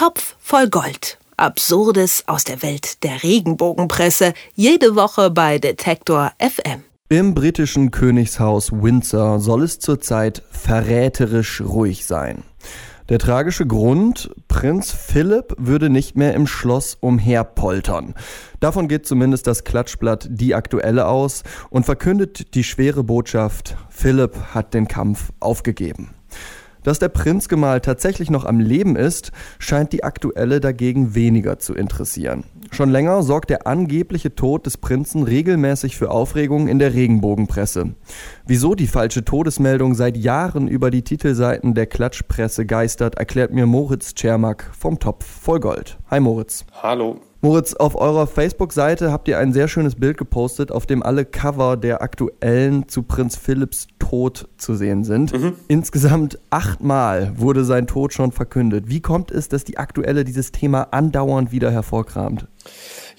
Topf voll Gold. Absurdes aus der Welt der Regenbogenpresse. Jede Woche bei Detektor FM. Im britischen Königshaus Windsor soll es zurzeit verräterisch ruhig sein. Der tragische Grund, Prinz Philipp würde nicht mehr im Schloss umherpoltern. Davon geht zumindest das Klatschblatt Die Aktuelle aus und verkündet die schwere Botschaft, Philipp hat den Kampf aufgegeben. Dass der Prinzgemahl tatsächlich noch am Leben ist, scheint die aktuelle dagegen weniger zu interessieren. Schon länger sorgt der angebliche Tod des Prinzen regelmäßig für Aufregung in der Regenbogenpresse. Wieso die falsche Todesmeldung seit Jahren über die Titelseiten der Klatschpresse geistert, erklärt mir Moritz Czermak vom Topf voll Gold. Hi Moritz. Hallo. Moritz, auf eurer Facebook-Seite habt ihr ein sehr schönes Bild gepostet, auf dem alle Cover der aktuellen zu Prinz Philipps Tod zu sehen sind. Mhm. Insgesamt achtmal wurde sein Tod schon verkündet. Wie kommt es, dass die aktuelle dieses Thema andauernd wieder hervorkramt?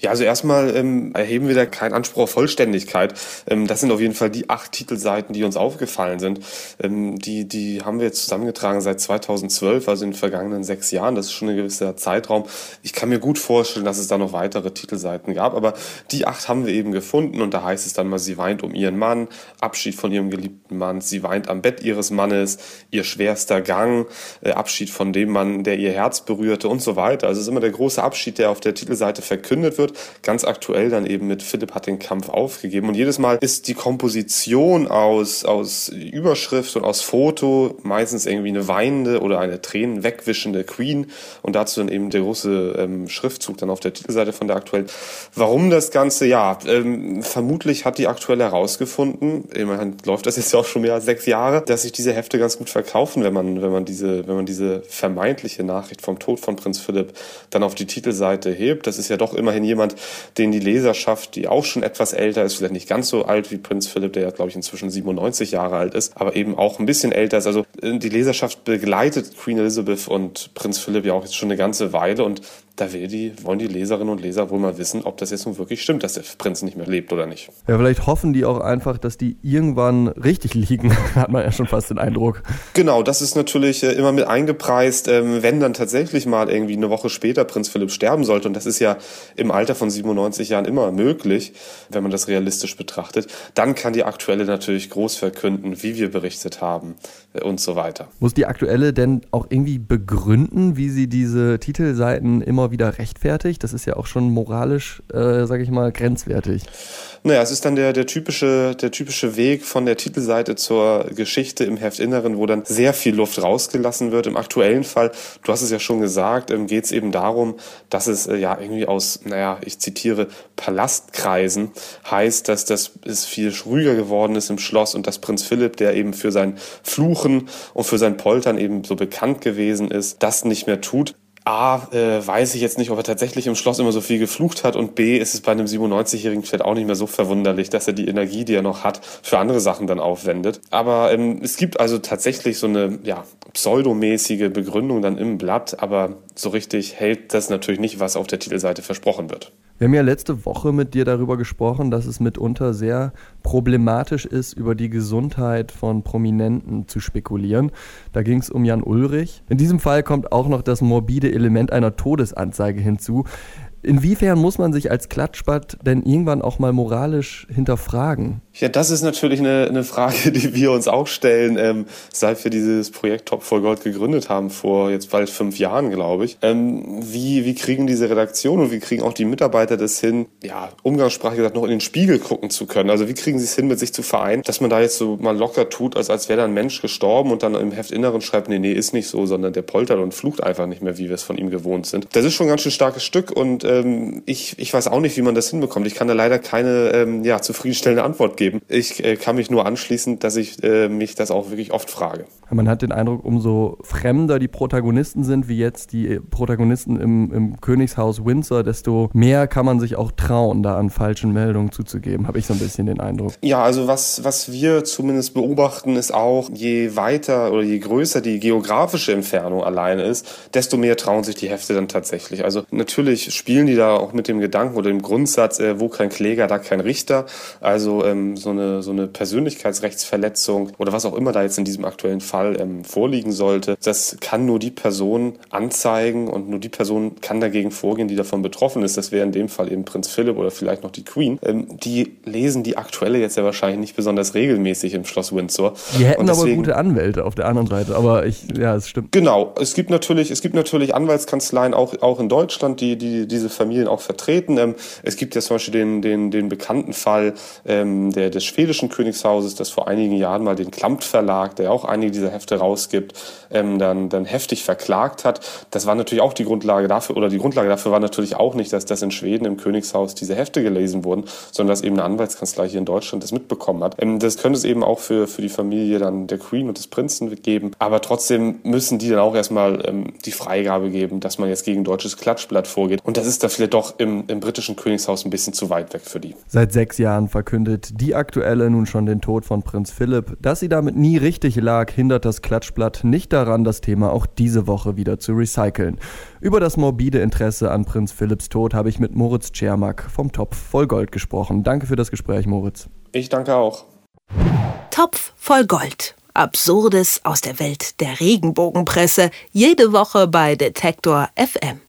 Ja, also erstmal ähm, erheben wir da keinen Anspruch auf Vollständigkeit. Ähm, das sind auf jeden Fall die acht Titelseiten, die uns aufgefallen sind. Ähm, die, die haben wir jetzt zusammengetragen seit 2012, also in den vergangenen sechs Jahren. Das ist schon ein gewisser Zeitraum. Ich kann mir gut vorstellen, dass es da noch weitere Titelseiten gab, aber die acht haben wir eben gefunden und da heißt es dann mal, sie weint um ihren Mann, Abschied von ihrem geliebten Mann, sie weint am Bett ihres Mannes, ihr schwerster Gang, äh, Abschied von dem Mann, der ihr Herz berührte und so weiter. Also es ist immer der große Abschied, der auf der Titelseite verkündet wird Ganz aktuell dann eben mit Philipp hat den Kampf aufgegeben. Und jedes Mal ist die Komposition aus, aus Überschrift und aus Foto meistens irgendwie eine weinende oder eine Tränen wegwischende Queen und dazu dann eben der große ähm, Schriftzug dann auf der Titelseite von der aktuellen. Warum das Ganze? Ja, ähm, vermutlich hat die aktuelle herausgefunden, immerhin läuft das jetzt ja auch schon mehr als sechs Jahre, dass sich diese Hefte ganz gut verkaufen, wenn man, wenn man diese, wenn man diese vermeintliche Nachricht vom Tod von Prinz Philipp dann auf die Titelseite hebt. Das ist ja doch immerhin jemand, jemand, den die Leserschaft, die auch schon etwas älter ist, vielleicht nicht ganz so alt wie Prinz Philipp, der ja, glaube ich, inzwischen 97 Jahre alt ist, aber eben auch ein bisschen älter ist. Also äh, die Leserschaft begleitet Queen Elizabeth und Prinz Philipp ja auch jetzt schon eine ganze Weile und da will die, wollen die Leserinnen und Leser wohl mal wissen, ob das jetzt nun wirklich stimmt, dass der Prinz nicht mehr lebt oder nicht. Ja, vielleicht hoffen die auch einfach, dass die irgendwann richtig liegen, hat man ja schon fast den Eindruck. Genau, das ist natürlich äh, immer mit eingepreist, ähm, wenn dann tatsächlich mal irgendwie eine Woche später Prinz Philipp sterben sollte. Und das ist ja im Alter von 97 Jahren immer möglich, wenn man das realistisch betrachtet. Dann kann die aktuelle natürlich groß verkünden, wie wir berichtet haben äh, und so weiter. Muss die aktuelle denn auch irgendwie begründen, wie sie diese Titelseiten immer immer wieder rechtfertigt. Das ist ja auch schon moralisch, äh, sage ich mal, grenzwertig. Naja, es ist dann der, der, typische, der typische Weg von der Titelseite zur Geschichte im Heftinneren, wo dann sehr viel Luft rausgelassen wird. Im aktuellen Fall, du hast es ja schon gesagt, ähm, geht es eben darum, dass es äh, ja irgendwie aus, naja, ich zitiere, Palastkreisen heißt, dass das es viel ruhiger geworden ist im Schloss und dass Prinz Philipp, der eben für sein Fluchen und für sein Poltern eben so bekannt gewesen ist, das nicht mehr tut. A, äh, weiß ich jetzt nicht, ob er tatsächlich im Schloss immer so viel geflucht hat und B, ist es bei einem 97-Jährigen vielleicht auch nicht mehr so verwunderlich, dass er die Energie, die er noch hat, für andere Sachen dann aufwendet. Aber ähm, es gibt also tatsächlich so eine ja, pseudomäßige Begründung dann im Blatt, aber so richtig hält das natürlich nicht, was auf der Titelseite versprochen wird. Wir haben ja letzte Woche mit dir darüber gesprochen, dass es mitunter sehr problematisch ist, über die Gesundheit von Prominenten zu spekulieren. Da ging es um Jan Ulrich. In diesem Fall kommt auch noch das morbide Element einer Todesanzeige hinzu. Inwiefern muss man sich als Klatschbad denn irgendwann auch mal moralisch hinterfragen? Ja, das ist natürlich eine, eine Frage, die wir uns auch stellen, ähm, seit wir dieses Projekt Top voll Gold gegründet haben, vor jetzt bald fünf Jahren, glaube ich. Ähm, wie, wie kriegen diese Redaktion und wie kriegen auch die Mitarbeiter das hin, ja, umgangssprachlich gesagt, noch in den Spiegel gucken zu können? Also wie kriegen sie es hin, mit sich zu vereinen, dass man da jetzt so mal locker tut, als, als wäre da ein Mensch gestorben und dann im Heftinneren schreibt, nee, nee, ist nicht so, sondern der poltert und flucht einfach nicht mehr, wie wir es von ihm gewohnt sind. Das ist schon ein ganz schön starkes Stück und ähm, ich, ich weiß auch nicht, wie man das hinbekommt. Ich kann da leider keine ähm, ja, zufriedenstellende Antwort geben. Ich äh, kann mich nur anschließen, dass ich äh, mich das auch wirklich oft frage. Man hat den Eindruck, umso fremder die Protagonisten sind, wie jetzt die Protagonisten im, im Königshaus Windsor, desto mehr kann man sich auch trauen, da an falschen Meldungen zuzugeben, habe ich so ein bisschen den Eindruck. Ja, also was, was wir zumindest beobachten, ist auch, je weiter oder je größer die geografische Entfernung alleine ist, desto mehr trauen sich die Hefte dann tatsächlich. Also natürlich spielen spielen die da auch mit dem Gedanken oder dem Grundsatz, äh, wo kein Kläger, da kein Richter. Also ähm, so, eine, so eine Persönlichkeitsrechtsverletzung oder was auch immer da jetzt in diesem aktuellen Fall ähm, vorliegen sollte, das kann nur die Person anzeigen und nur die Person kann dagegen vorgehen, die davon betroffen ist. Das wäre in dem Fall eben Prinz Philipp oder vielleicht noch die Queen. Ähm, die lesen die aktuelle jetzt ja wahrscheinlich nicht besonders regelmäßig im Schloss Windsor. Die hätten deswegen, aber gute Anwälte auf der anderen Seite, aber ich, ja, es stimmt. Genau, es gibt natürlich, es gibt natürlich Anwaltskanzleien auch, auch in Deutschland, die, die diese Familien auch vertreten. Ähm, es gibt ja zum Beispiel den, den, den bekannten Fall ähm, der, des schwedischen Königshauses, das vor einigen Jahren mal den Klampt Verlag, der auch einige dieser Hefte rausgibt, ähm, dann, dann heftig verklagt hat. Das war natürlich auch die Grundlage dafür, oder die Grundlage dafür war natürlich auch nicht, dass das in Schweden im Königshaus diese Hefte gelesen wurden, sondern dass eben eine Anwaltskanzlei hier in Deutschland das mitbekommen hat. Ähm, das könnte es eben auch für, für die Familie dann der Queen und des Prinzen geben. Aber trotzdem müssen die dann auch erstmal ähm, die Freigabe geben, dass man jetzt gegen deutsches Klatschblatt vorgeht. Und das ist da vielleicht doch im, im britischen Königshaus ein bisschen zu weit weg für die. Seit sechs Jahren verkündet die aktuelle nun schon den Tod von Prinz Philipp. Dass sie damit nie richtig lag, hindert das Klatschblatt nicht daran, das Thema auch diese Woche wieder zu recyceln. Über das morbide Interesse an Prinz Philipps Tod habe ich mit Moritz Czermak vom Topf voll Gold gesprochen. Danke für das Gespräch, Moritz. Ich danke auch. Topf voll Gold. Absurdes aus der Welt der Regenbogenpresse. Jede Woche bei Detektor FM.